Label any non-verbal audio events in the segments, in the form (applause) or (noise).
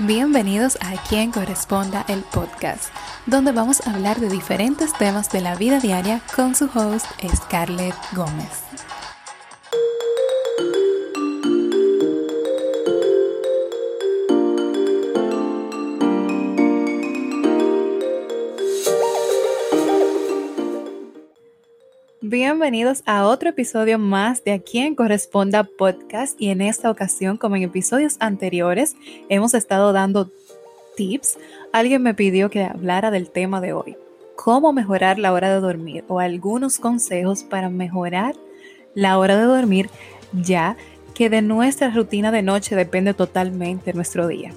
Bienvenidos a Quien Corresponda el podcast, donde vamos a hablar de diferentes temas de la vida diaria con su host Scarlett Gómez. Bienvenidos a otro episodio más de A quien corresponda podcast y en esta ocasión, como en episodios anteriores, hemos estado dando tips. Alguien me pidió que hablara del tema de hoy, cómo mejorar la hora de dormir o algunos consejos para mejorar la hora de dormir ya que de nuestra rutina de noche depende totalmente nuestro día.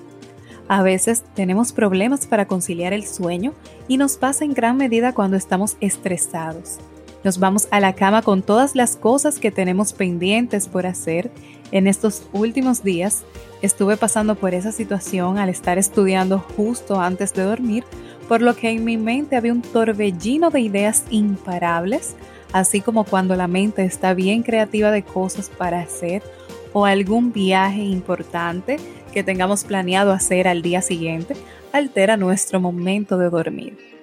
A veces tenemos problemas para conciliar el sueño y nos pasa en gran medida cuando estamos estresados nos vamos a la cama con todas las cosas que tenemos pendientes por hacer. En estos últimos días estuve pasando por esa situación al estar estudiando justo antes de dormir, por lo que en mi mente había un torbellino de ideas imparables, así como cuando la mente está bien creativa de cosas para hacer o algún viaje importante que tengamos planeado hacer al día siguiente, altera nuestro momento de dormir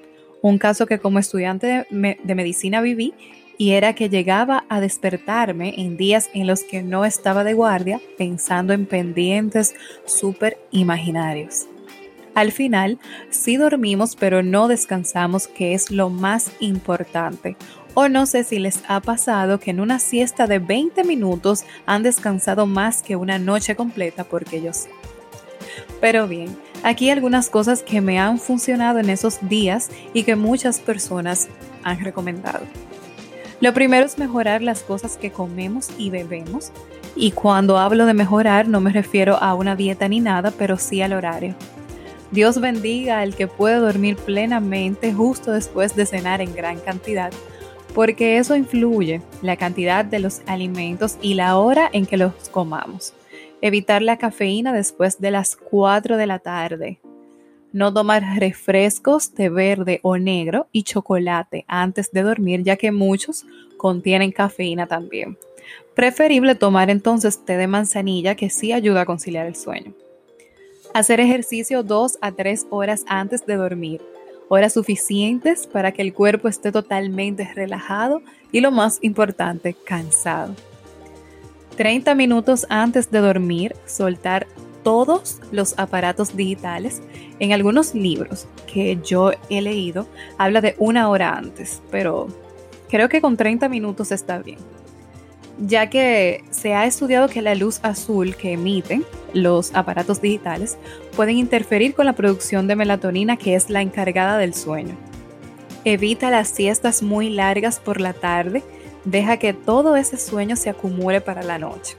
un caso que como estudiante de, medicina viví y era que llegaba a despertarme en días en los que no estaba de guardia pensando en pendientes súper imaginarios. Al final, sí dormimos, pero no descansamos, que es lo más importante. O no sé si les ha pasado que en una siesta de 20 minutos han descansado más que una noche completa, porque yo sé. Pero bien, aquí algunas cosas que me han funcionado en esos días y que muchas personas han recomendado. Lo primero es mejorar las cosas que comemos y bebemos. Y cuando hablo de mejorar no me refiero a una dieta ni nada, pero sí al horario. Dios bendiga al que puede dormir plenamente justo después de cenar en gran cantidad, porque eso influye la cantidad de los alimentos y la hora en que los comamos. Evitar la cafeína después de las 4 de la tarde. No tomar refrescos de verde o negro y chocolate antes de dormir, ya que muchos contienen cafeína también. Preferible tomar entonces té de manzanilla que sí ayuda a conciliar el sueño. Hacer ejercicio 2 a 3 horas antes de dormir. Horas suficientes para que el cuerpo esté totalmente relajado y lo más importante, cansado. 30 minutos antes de dormir, soltar todos los aparatos digitales. En algunos libros que yo he leído, habla de una hora antes, pero creo que con 30 minutos está bien. Ya que se ha estudiado que la luz azul que emiten los aparatos digitales pueden interferir con la producción de melatonina, que es la encargada del sueño. Evita las siestas muy largas por la tarde deja que todo ese sueño se acumule para la noche.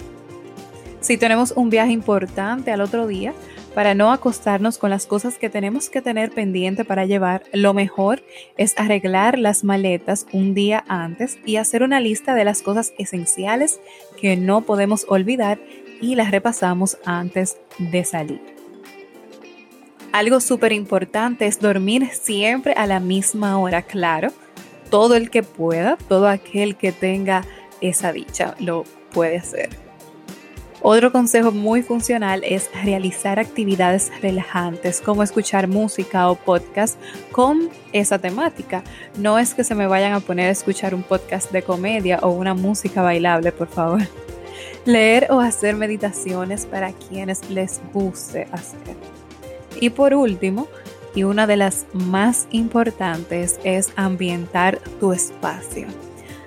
Si tenemos un viaje importante al otro día, para no acostarnos con las cosas que tenemos que tener pendiente para llevar, lo mejor es arreglar las maletas un día antes y hacer una lista de las cosas esenciales que no podemos olvidar y las repasamos antes de salir. Algo súper importante es dormir siempre a la misma hora, claro todo el que pueda, todo aquel que tenga esa dicha lo puede hacer. Otro consejo muy funcional es realizar actividades relajantes como escuchar música o podcast con esa temática. No es que se me vayan a poner a escuchar un podcast de comedia o una música bailable, por favor. (laughs) Leer o hacer meditaciones para quienes les guste hacer. Y por último, y una de las más importantes es ambientar tu espacio.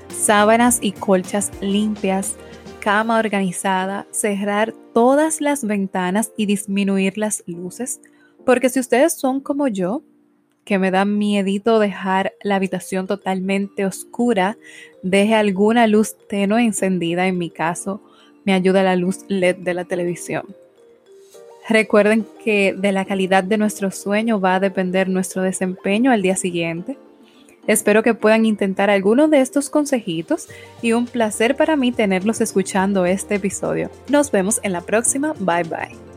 Sábanas y colchas limpias, cama organizada, cerrar todas las ventanas y disminuir las luces. Porque si ustedes son como yo, que me da miedito dejar la habitación totalmente oscura, deje alguna luz tenue encendida, en mi caso, me ayuda la luz LED de la televisión. Recuerden que de la calidad de nuestro sueño va a depender nuestro desempeño al día siguiente. Espero que puedan intentar alguno de estos consejitos y un placer para mí tenerlos escuchando este episodio. Nos vemos en la próxima. Bye bye.